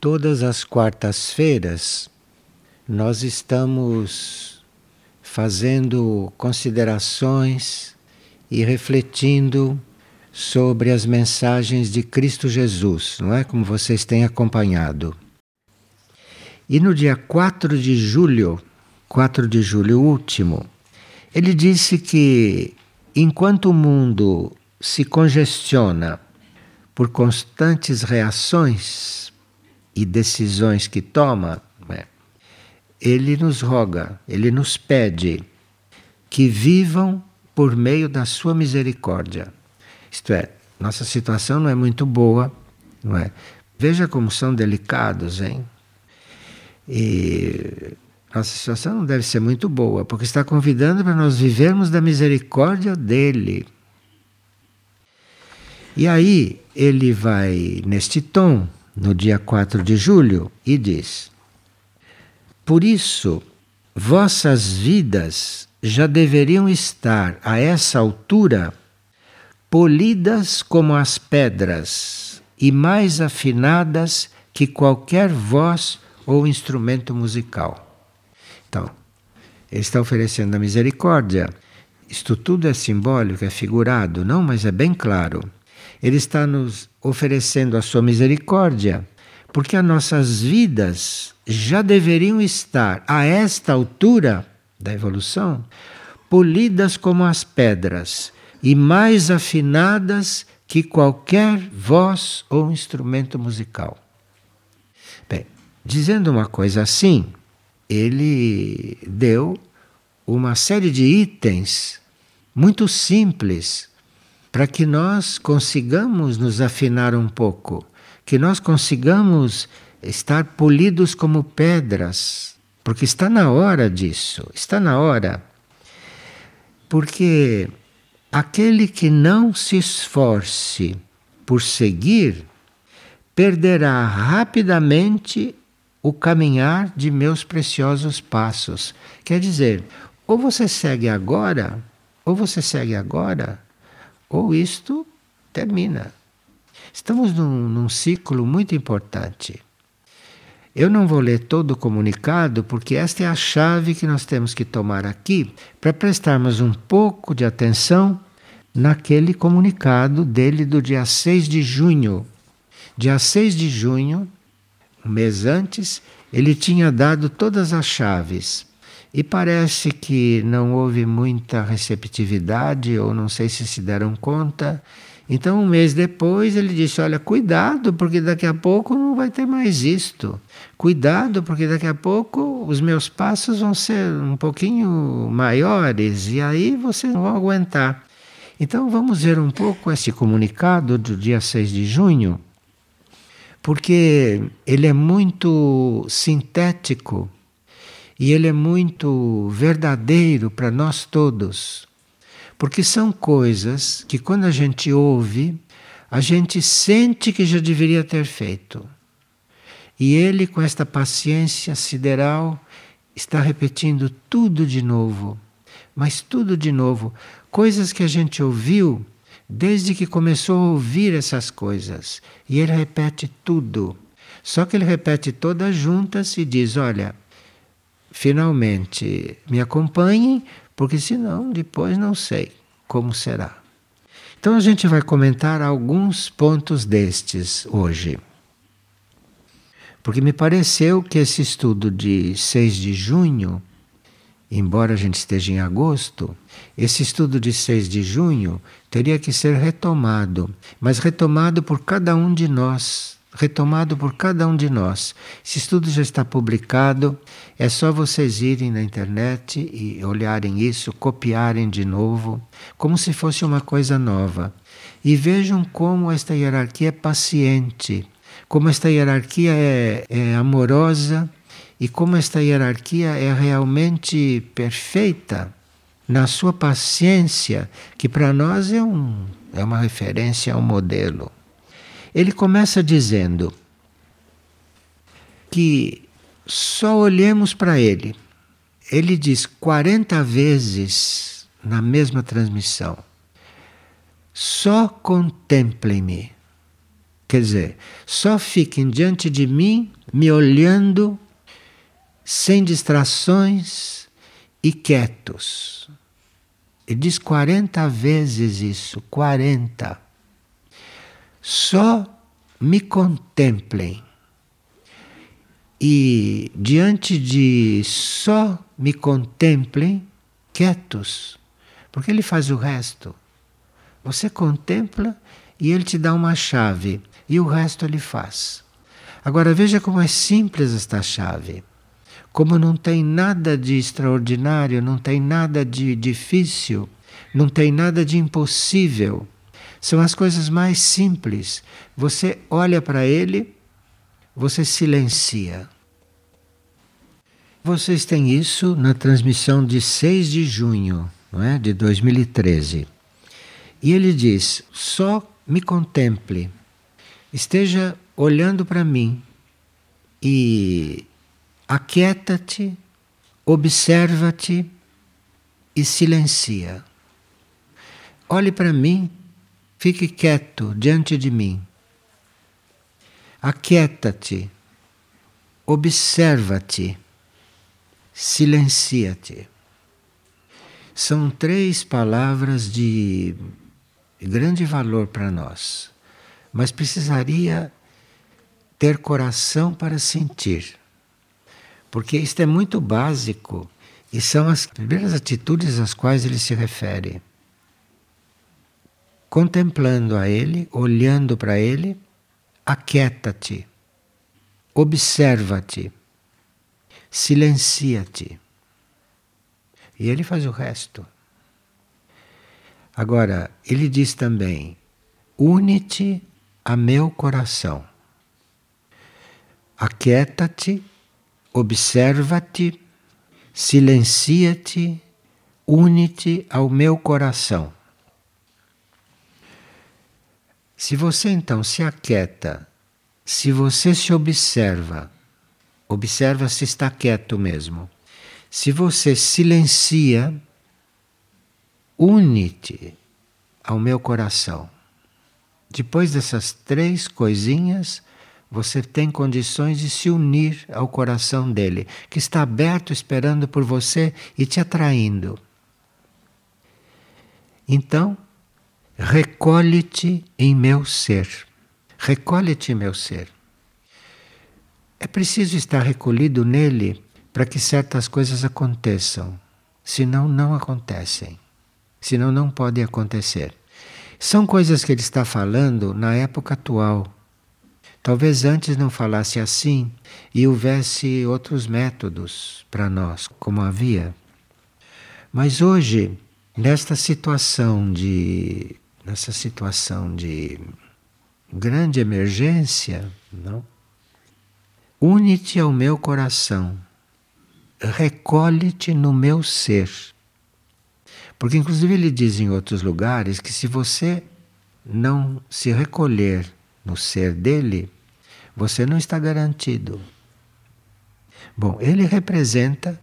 Todas as quartas-feiras nós estamos fazendo considerações e refletindo sobre as mensagens de Cristo Jesus, não é? Como vocês têm acompanhado. E no dia 4 de julho, 4 de julho último, ele disse que enquanto o mundo se congestiona por constantes reações e decisões que toma, né, ele nos roga, ele nos pede que vivam por meio da sua misericórdia. Isto é, nossa situação não é muito boa, não é? Veja como são delicados, hein? E nossa situação não deve ser muito boa, porque está convidando para nós vivermos da misericórdia dele. E aí ele vai neste tom, no dia 4 de julho, e diz: Por isso, vossas vidas já deveriam estar a essa altura polidas como as pedras e mais afinadas que qualquer voz ou instrumento musical. Então, ele está oferecendo a misericórdia. Isto tudo é simbólico, é figurado, não, mas é bem claro. Ele está nos oferecendo a sua misericórdia, porque as nossas vidas já deveriam estar a esta altura da evolução polidas como as pedras e mais afinadas que qualquer voz ou instrumento musical. Bem, dizendo uma coisa assim, ele deu uma série de itens muito simples para que nós consigamos nos afinar um pouco, que nós consigamos estar polidos como pedras, porque está na hora disso, está na hora. Porque aquele que não se esforce por seguir, perderá rapidamente o caminhar de meus preciosos passos. Quer dizer, ou você segue agora, ou você segue agora, ou isto termina. Estamos num, num ciclo muito importante. Eu não vou ler todo o comunicado, porque esta é a chave que nós temos que tomar aqui para prestarmos um pouco de atenção naquele comunicado dele do dia 6 de junho. Dia 6 de junho, um mês antes, ele tinha dado todas as chaves. E parece que não houve muita receptividade, ou não sei se se deram conta. Então, um mês depois, ele disse: Olha, cuidado, porque daqui a pouco não vai ter mais isto. Cuidado, porque daqui a pouco os meus passos vão ser um pouquinho maiores, e aí vocês não vão aguentar. Então, vamos ver um pouco esse comunicado do dia 6 de junho porque ele é muito sintético e ele é muito verdadeiro para nós todos. Porque são coisas que quando a gente ouve, a gente sente que já deveria ter feito. E ele, com esta paciência sideral, está repetindo tudo de novo. Mas tudo de novo. Coisas que a gente ouviu desde que começou a ouvir essas coisas. E ele repete tudo. Só que ele repete todas juntas e diz: Olha, finalmente me acompanhem, porque senão depois não sei como será. Então a gente vai comentar alguns pontos destes hoje. Porque me pareceu que esse estudo de 6 de junho embora a gente esteja em agosto, esse estudo de 6 de junho teria que ser retomado, mas retomado por cada um de nós. Retomado por cada um de nós. Esse estudo já está publicado, é só vocês irem na internet e olharem isso, copiarem de novo, como se fosse uma coisa nova. E vejam como esta hierarquia é paciente, como esta hierarquia é, é amorosa e como esta hierarquia é realmente perfeita na sua paciência, que para nós é, um, é uma referência, é um modelo. Ele começa dizendo que só olhemos para ele. Ele diz 40 vezes na mesma transmissão: só contemplem-me. Quer dizer, só fiquem diante de mim, me olhando, sem distrações e quietos. Ele diz 40 vezes isso, 40. Só me contemplem. E diante de só me contemplem, quietos, porque ele faz o resto. Você contempla e ele te dá uma chave e o resto ele faz. Agora veja como é simples esta chave. Como não tem nada de extraordinário, não tem nada de difícil, não tem nada de impossível. São as coisas mais simples. Você olha para ele, você silencia. Vocês têm isso na transmissão de 6 de junho não é? de 2013. E ele diz: só me contemple, esteja olhando para mim e aquieta-te, observa-te e silencia. Olhe para mim, fique quieto diante de mim. Aquieta-te, observa-te, silencia-te. São três palavras de grande valor para nós, mas precisaria ter coração para sentir. Porque isto é muito básico e são as primeiras atitudes às quais ele se refere. Contemplando a ele, olhando para ele, aquieta-te, observa-te, silencia-te. E ele faz o resto. Agora, ele diz também: une-te a meu coração. Aquieta-te, observa-te, silencia-te, une-te ao meu coração. Se você então se aquieta, se você se observa, observa se está quieto mesmo se você silencia, une-te ao meu coração. Depois dessas três coisinhas, você tem condições de se unir ao coração dele, que está aberto esperando por você e te atraindo. Então, recolhe-te em meu ser. Recolhe-te em meu ser. É preciso estar recolhido nele para que certas coisas aconteçam. Senão, não acontecem. Senão, não podem acontecer. São coisas que ele está falando na época atual. Talvez antes não falasse assim e houvesse outros métodos para nós, como havia. Mas hoje, nesta situação de nessa situação de grande emergência, não? Une-te ao meu coração recolhe-te no meu ser. Porque, inclusive, ele diz em outros lugares que se você não se recolher no ser dele, você não está garantido. Bom, ele representa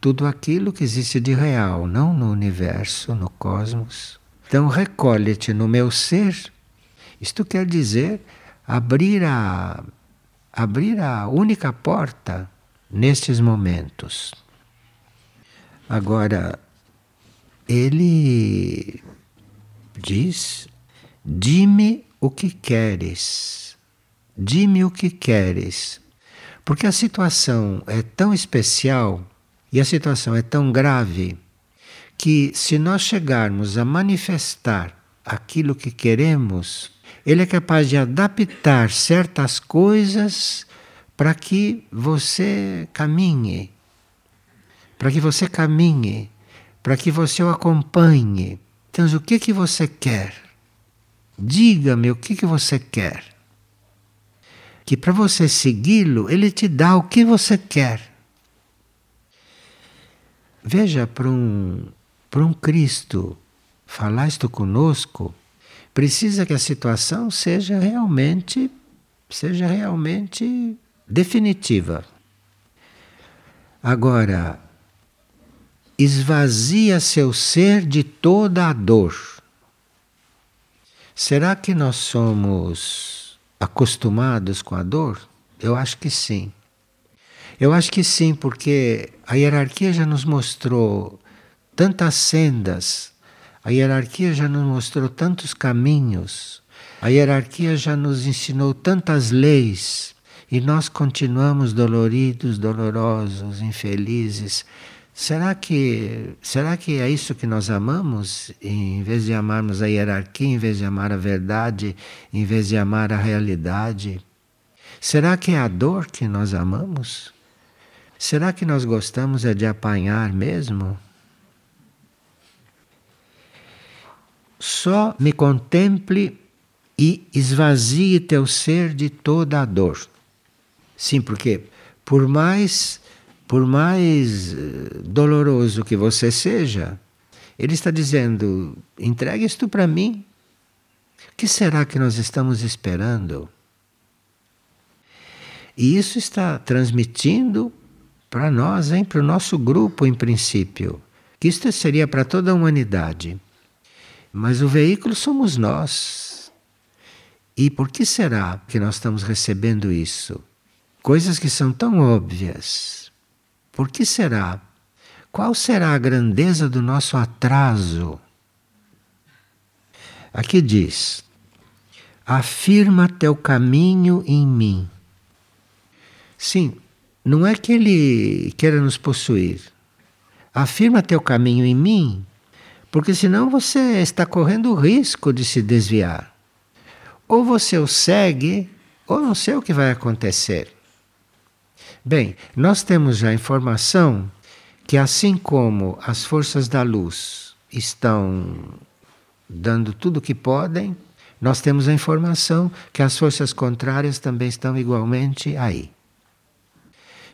tudo aquilo que existe de real, não no universo, no cosmos. Então, recolhe-te no meu ser. Isto quer dizer abrir a, abrir a única porta nestes momentos. Agora, ele diz: Dime o que queres, dime o que queres. Porque a situação é tão especial e a situação é tão grave que, se nós chegarmos a manifestar aquilo que queremos, ele é capaz de adaptar certas coisas para que você caminhe, para que você caminhe, para que você o acompanhe. Então, o que que você quer? Diga-me o que que você quer. Que para você segui-lo, ele te dá o que você quer. Veja, para um, para um Cristo falar isto conosco, precisa que a situação seja realmente, seja realmente definitiva. Agora, esvazia seu ser de toda a dor. Será que nós somos acostumados com a dor? Eu acho que sim. Eu acho que sim, porque a hierarquia já nos mostrou tantas sendas, a hierarquia já nos mostrou tantos caminhos, a hierarquia já nos ensinou tantas leis e nós continuamos doloridos, dolorosos, infelizes. Será que, será que é isso que nós amamos? Em vez de amarmos a hierarquia, em vez de amar a verdade, em vez de amar a realidade? Será que é a dor que nós amamos? Será que nós gostamos é de apanhar mesmo? Só me contemple e esvazie teu ser de toda a dor. Sim, porque por mais por mais eh, doloroso que você seja, ele está dizendo: entregue isto para mim. O que será que nós estamos esperando? E isso está transmitindo para nós, hein, para o nosso grupo, em princípio, que isto seria para toda a humanidade. Mas o veículo somos nós. E por que será que nós estamos recebendo isso? Coisas que são tão óbvias. Por que será? Qual será a grandeza do nosso atraso? Aqui diz: afirma teu caminho em mim. Sim, não é que ele queira nos possuir. Afirma teu caminho em mim, porque senão você está correndo o risco de se desviar. Ou você o segue, ou não sei o que vai acontecer. Bem, nós temos já informação que, assim como as forças da luz estão dando tudo o que podem, nós temos a informação que as forças contrárias também estão igualmente aí.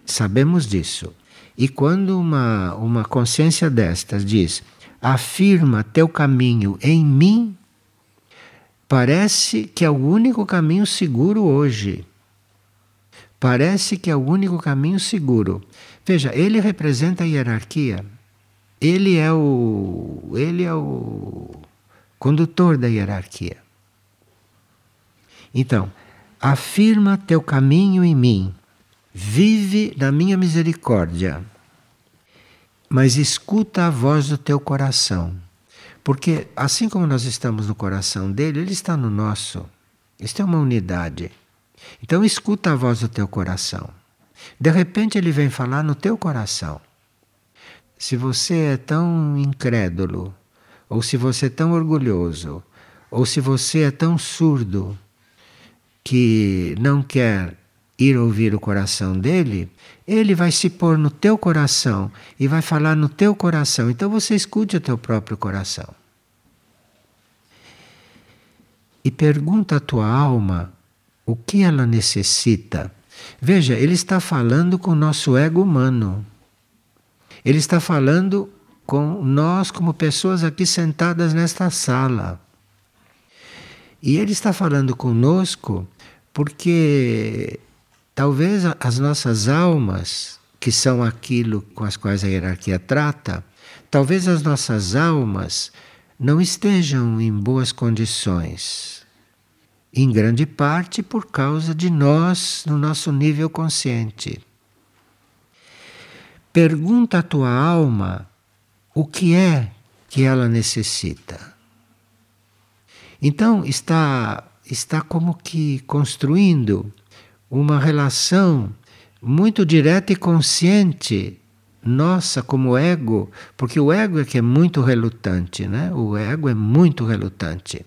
Sabemos disso. E quando uma, uma consciência destas diz: afirma teu caminho em mim, parece que é o único caminho seguro hoje. Parece que é o único caminho seguro. Veja, ele representa a hierarquia. Ele é o ele é o condutor da hierarquia. Então, afirma teu caminho em mim. Vive na minha misericórdia. Mas escuta a voz do teu coração. Porque assim como nós estamos no coração dele, ele está no nosso. Isto é uma unidade. Então escuta a voz do teu coração. De repente ele vem falar no teu coração. Se você é tão incrédulo, ou se você é tão orgulhoso, ou se você é tão surdo que não quer ir ouvir o coração dele, ele vai se pôr no teu coração e vai falar no teu coração. Então você escute o teu próprio coração. E pergunta à tua alma o que ela necessita. Veja, ele está falando com o nosso ego humano. Ele está falando com nós, como pessoas aqui sentadas nesta sala. E ele está falando conosco porque talvez as nossas almas, que são aquilo com as quais a hierarquia trata, talvez as nossas almas não estejam em boas condições em grande parte por causa de nós no nosso nível consciente. Pergunta à tua alma o que é que ela necessita. Então está está como que construindo uma relação muito direta e consciente nossa como ego, porque o ego é que é muito relutante, né? O ego é muito relutante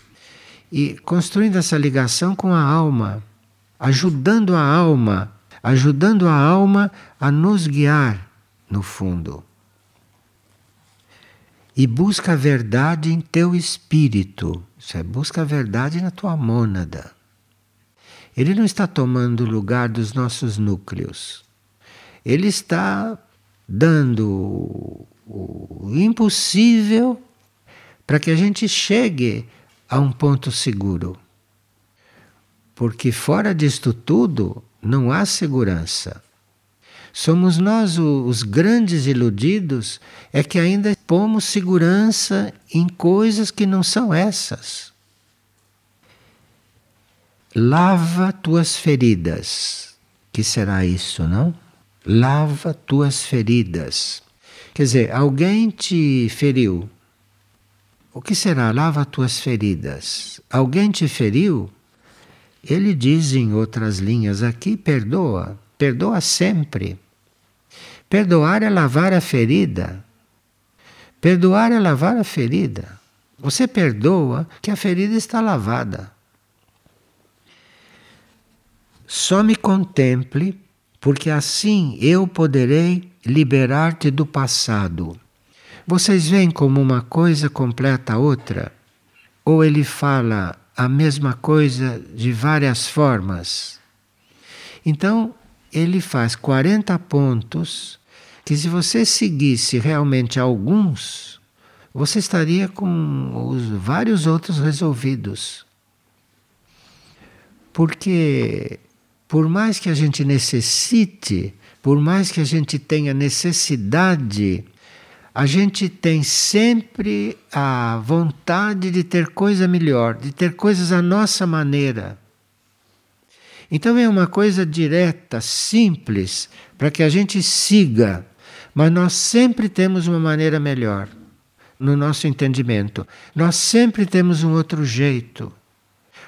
e construindo essa ligação com a alma, ajudando a alma, ajudando a alma a nos guiar no fundo. E busca a verdade em teu espírito. Isso é, busca a verdade na tua mônada. Ele não está tomando o lugar dos nossos núcleos. Ele está dando o impossível para que a gente chegue a um ponto seguro. Porque fora disto tudo não há segurança. Somos nós os grandes iludidos, é que ainda pomos segurança em coisas que não são essas. Lava tuas feridas. Que será isso, não? Lava tuas feridas. Quer dizer, alguém te feriu. O que será? Lava tuas feridas. Alguém te feriu? Ele diz em outras linhas aqui: perdoa, perdoa sempre. Perdoar é lavar a ferida. Perdoar é lavar a ferida. Você perdoa que a ferida está lavada. Só me contemple, porque assim eu poderei liberar-te do passado. Vocês veem como uma coisa completa a outra? Ou ele fala a mesma coisa de várias formas? Então, ele faz 40 pontos que, se você seguisse realmente alguns, você estaria com os vários outros resolvidos. Porque, por mais que a gente necessite, por mais que a gente tenha necessidade, a gente tem sempre a vontade de ter coisa melhor, de ter coisas à nossa maneira. Então é uma coisa direta, simples, para que a gente siga, mas nós sempre temos uma maneira melhor no nosso entendimento. Nós sempre temos um outro jeito.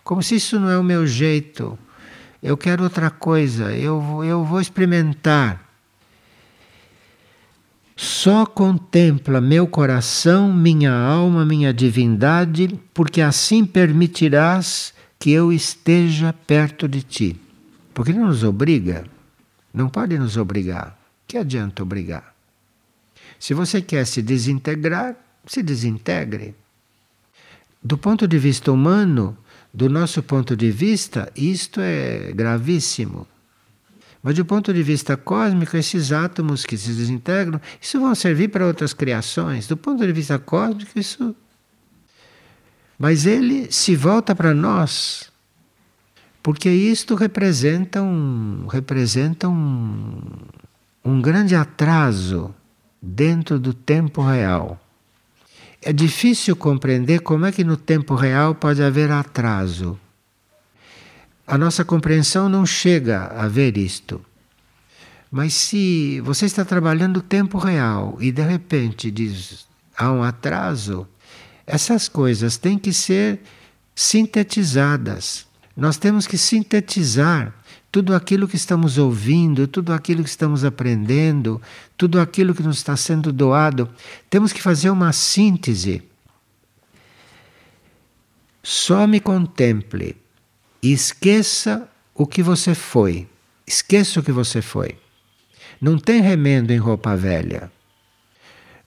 Como se isso não é o meu jeito. Eu quero outra coisa, eu, eu vou experimentar. Só contempla meu coração, minha alma, minha divindade, porque assim permitirás que eu esteja perto de ti. Porque não nos obriga, não pode nos obrigar. Que adianta obrigar? Se você quer se desintegrar, se desintegre. Do ponto de vista humano, do nosso ponto de vista, isto é gravíssimo. Mas do ponto de vista cósmico, esses átomos que se desintegram, isso vão servir para outras criações. Do ponto de vista cósmico, isso mas ele se volta para nós, porque isto representa um, representa um, um grande atraso dentro do tempo real. É difícil compreender como é que no tempo real pode haver atraso. A nossa compreensão não chega a ver isto. Mas se você está trabalhando o tempo real e de repente diz há um atraso, essas coisas têm que ser sintetizadas. Nós temos que sintetizar tudo aquilo que estamos ouvindo, tudo aquilo que estamos aprendendo, tudo aquilo que nos está sendo doado. Temos que fazer uma síntese. Só me contemple e esqueça o que você foi. Esqueça o que você foi. Não tem remendo em roupa velha.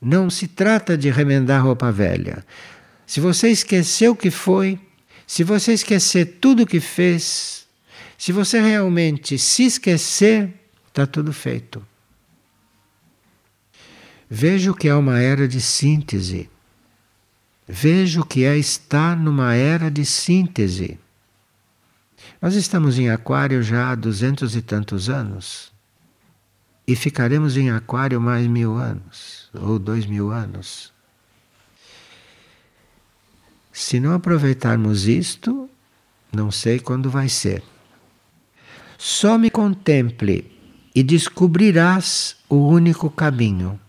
Não se trata de remendar roupa velha. Se você esqueceu o que foi, se você esquecer tudo o que fez, se você realmente se esquecer, está tudo feito. Veja o que é uma era de síntese. Veja o que é estar numa era de síntese. Nós estamos em Aquário já há duzentos e tantos anos. E ficaremos em Aquário mais mil anos, ou dois mil anos. Se não aproveitarmos isto, não sei quando vai ser. Só me contemple e descobrirás o único caminho.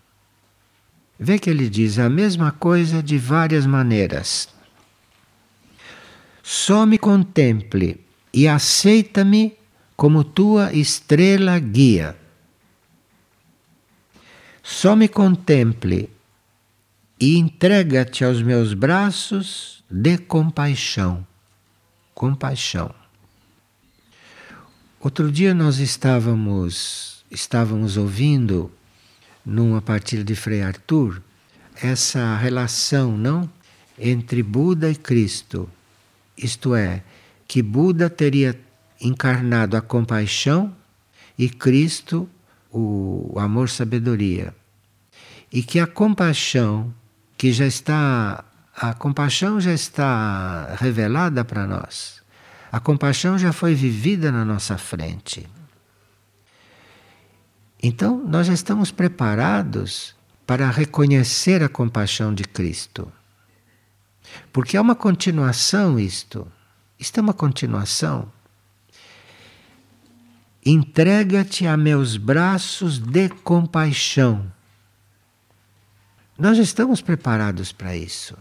Vê que ele diz a mesma coisa de várias maneiras. Só me contemple e aceita-me como tua estrela guia. Só me contemple e entrega-te aos meus braços de compaixão. Compaixão. Outro dia nós estávamos estávamos ouvindo numa partilha de Frei Arthur essa relação, não, entre Buda e Cristo. Isto é, que Buda teria encarnado a compaixão e Cristo o amor-sabedoria. E que a compaixão, que já está. A compaixão já está revelada para nós. A compaixão já foi vivida na nossa frente. Então, nós já estamos preparados para reconhecer a compaixão de Cristo. Porque é uma continuação isto. Isto é uma continuação. entrega-te a meus braços de compaixão. Nós estamos preparados para isso.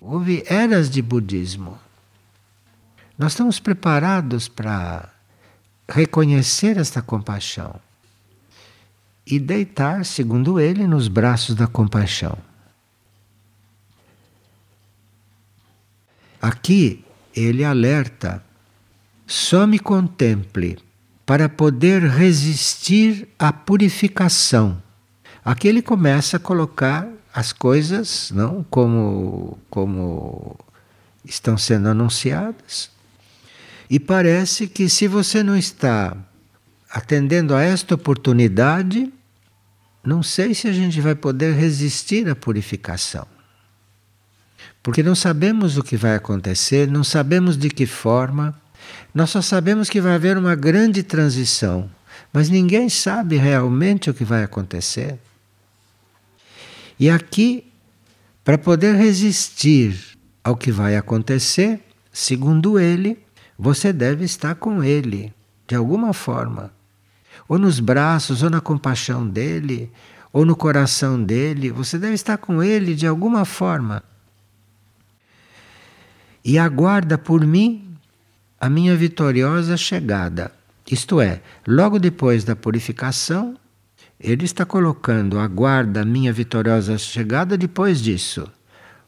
Houve eras de budismo. Nós estamos preparados para reconhecer esta compaixão e deitar, segundo ele, nos braços da compaixão. Aqui ele alerta: só me contemple para poder resistir à purificação. Aqui ele começa a colocar as coisas não como como estão sendo anunciadas. E parece que se você não está atendendo a esta oportunidade, não sei se a gente vai poder resistir à purificação. Porque não sabemos o que vai acontecer, não sabemos de que forma, nós só sabemos que vai haver uma grande transição, mas ninguém sabe realmente o que vai acontecer. E aqui, para poder resistir ao que vai acontecer, segundo ele, você deve estar com ele, de alguma forma. Ou nos braços, ou na compaixão dele, ou no coração dele. Você deve estar com ele de alguma forma. E aguarda por mim a minha vitoriosa chegada. Isto é, logo depois da purificação, ele está colocando, aguarda a minha vitoriosa chegada depois disso.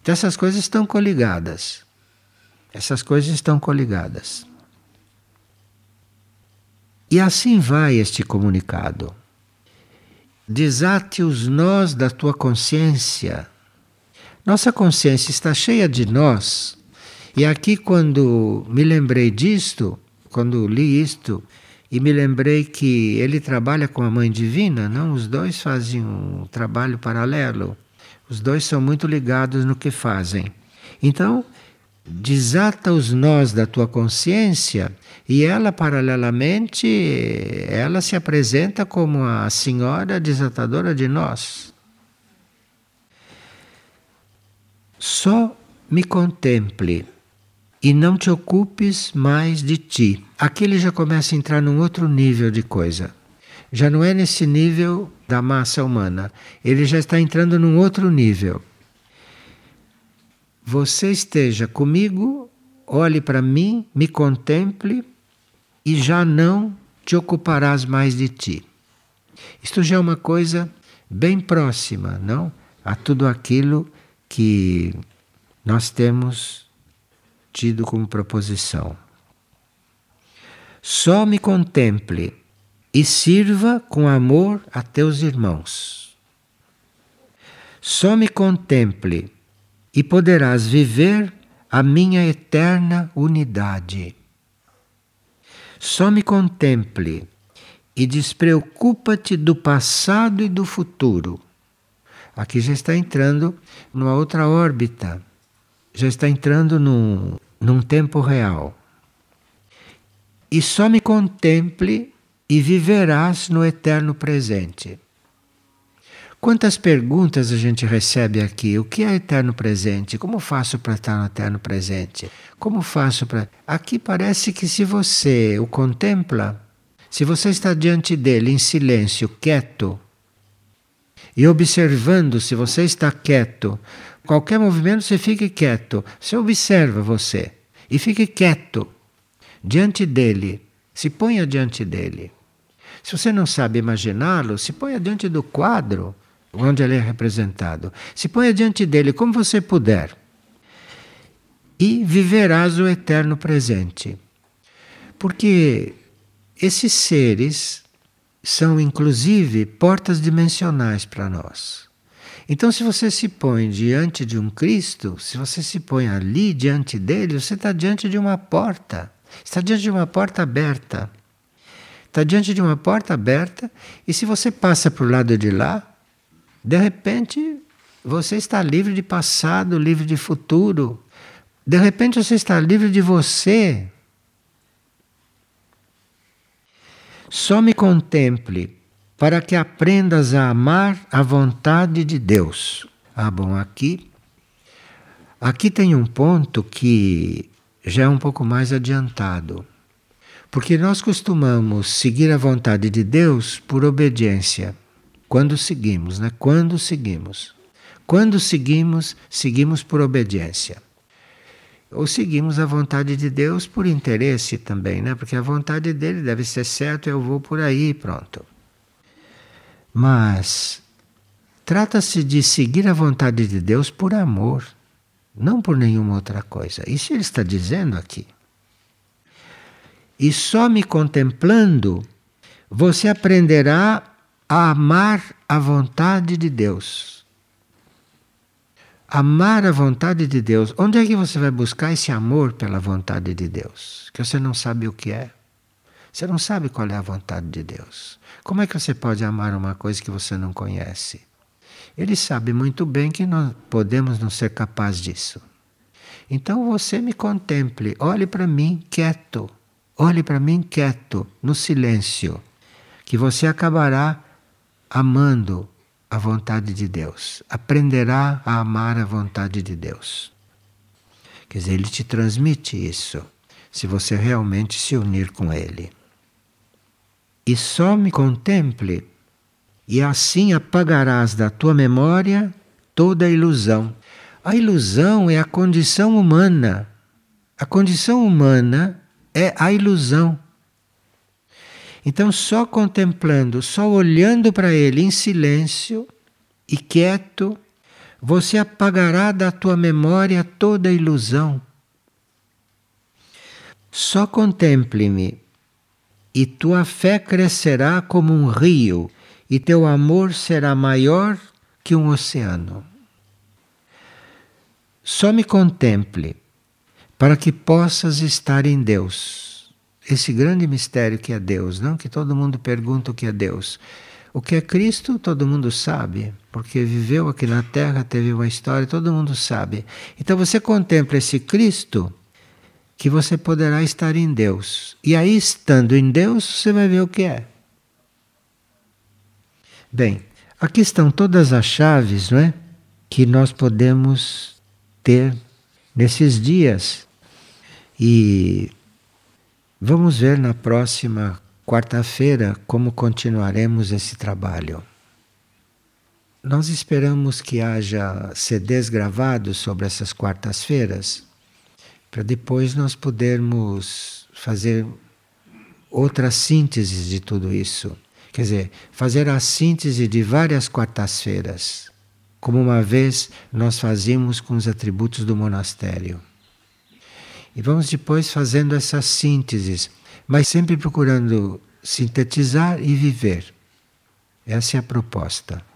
Então essas coisas estão coligadas. Essas coisas estão coligadas. E assim vai este comunicado. Desate os nós da tua consciência. Nossa consciência está cheia de nós e aqui, quando me lembrei disto, quando li isto, e me lembrei que ele trabalha com a Mãe Divina, não? Os dois fazem um trabalho paralelo. Os dois são muito ligados no que fazem. Então, desata os nós da tua consciência e ela, paralelamente, ela se apresenta como a senhora desatadora de nós. Só me contemple e não te ocupes mais de ti. Aqui ele já começa a entrar num outro nível de coisa. Já não é nesse nível da massa humana. Ele já está entrando num outro nível. Você esteja comigo, olhe para mim, me contemple e já não te ocuparás mais de ti. Isto já é uma coisa bem próxima, não? A tudo aquilo que nós temos tido como proposição. Só me contemple e sirva com amor a teus irmãos. Só me contemple e poderás viver a minha eterna unidade. Só me contemple e despreocupa-te do passado e do futuro. Aqui já está entrando numa outra órbita já está entrando num, num tempo real. E só me contemple e viverás no eterno presente. Quantas perguntas a gente recebe aqui? O que é eterno presente? Como faço para estar no eterno presente? Como faço para. Aqui parece que se você o contempla, se você está diante dele em silêncio, quieto, e observando se você está quieto, qualquer movimento você fique quieto. Você observa você e fique quieto diante dele. Se ponha diante dele. Se você não sabe imaginá-lo, se ponha diante do quadro onde ele é representado. Se ponha diante dele como você puder. E viverás o eterno presente. Porque esses seres são inclusive portas dimensionais para nós. Então, se você se põe diante de um Cristo, se você se põe ali diante dele, você está diante de uma porta. Está diante de uma porta aberta. Está diante de uma porta aberta, e se você passa para o lado de lá, de repente você está livre de passado, livre de futuro. De repente você está livre de você. Só me contemple para que aprendas a amar a vontade de Deus. Ah, bom, aqui aqui tem um ponto que já é um pouco mais adiantado. Porque nós costumamos seguir a vontade de Deus por obediência. Quando seguimos, né? Quando seguimos. Quando seguimos, seguimos por obediência. Ou seguimos a vontade de Deus por interesse também, né? Porque a vontade dele deve ser certa, eu vou por aí, pronto. Mas trata-se de seguir a vontade de Deus por amor, não por nenhuma outra coisa. Isso ele está dizendo aqui. E só me contemplando você aprenderá a amar a vontade de Deus. Amar a vontade de Deus. Onde é que você vai buscar esse amor pela vontade de Deus? Que você não sabe o que é. Você não sabe qual é a vontade de Deus. Como é que você pode amar uma coisa que você não conhece? Ele sabe muito bem que nós podemos não ser capazes disso. Então você me contemple, olhe para mim quieto. Olhe para mim quieto, no silêncio, que você acabará amando a vontade de Deus. Aprenderá a amar a vontade de Deus. Quer dizer, ele te transmite isso, se você realmente se unir com ele. E só me contemple, e assim apagarás da tua memória toda a ilusão. A ilusão é a condição humana. A condição humana é a ilusão. Então, só contemplando, só olhando para ele em silêncio e quieto, você apagará da tua memória toda ilusão. Só contemple-me, e tua fé crescerá como um rio, e teu amor será maior que um oceano. Só me contemple, para que possas estar em Deus. Esse grande mistério que é Deus, não que todo mundo pergunta o que é Deus. O que é Cristo, todo mundo sabe, porque viveu aqui na Terra, teve uma história, todo mundo sabe. Então você contempla esse Cristo que você poderá estar em Deus. E aí, estando em Deus, você vai ver o que é. Bem, aqui estão todas as chaves, não é? Que nós podemos ter nesses dias e vamos ver na próxima quarta-feira como continuaremos esse trabalho. Nós esperamos que haja CDs gravados sobre essas quartas-feiras, para depois nós podermos fazer outra síntese de tudo isso. Quer dizer, fazer a síntese de várias quartas-feiras, como uma vez nós fazíamos com os atributos do monastério. E vamos depois fazendo essas sínteses, mas sempre procurando sintetizar e viver. Essa é a proposta.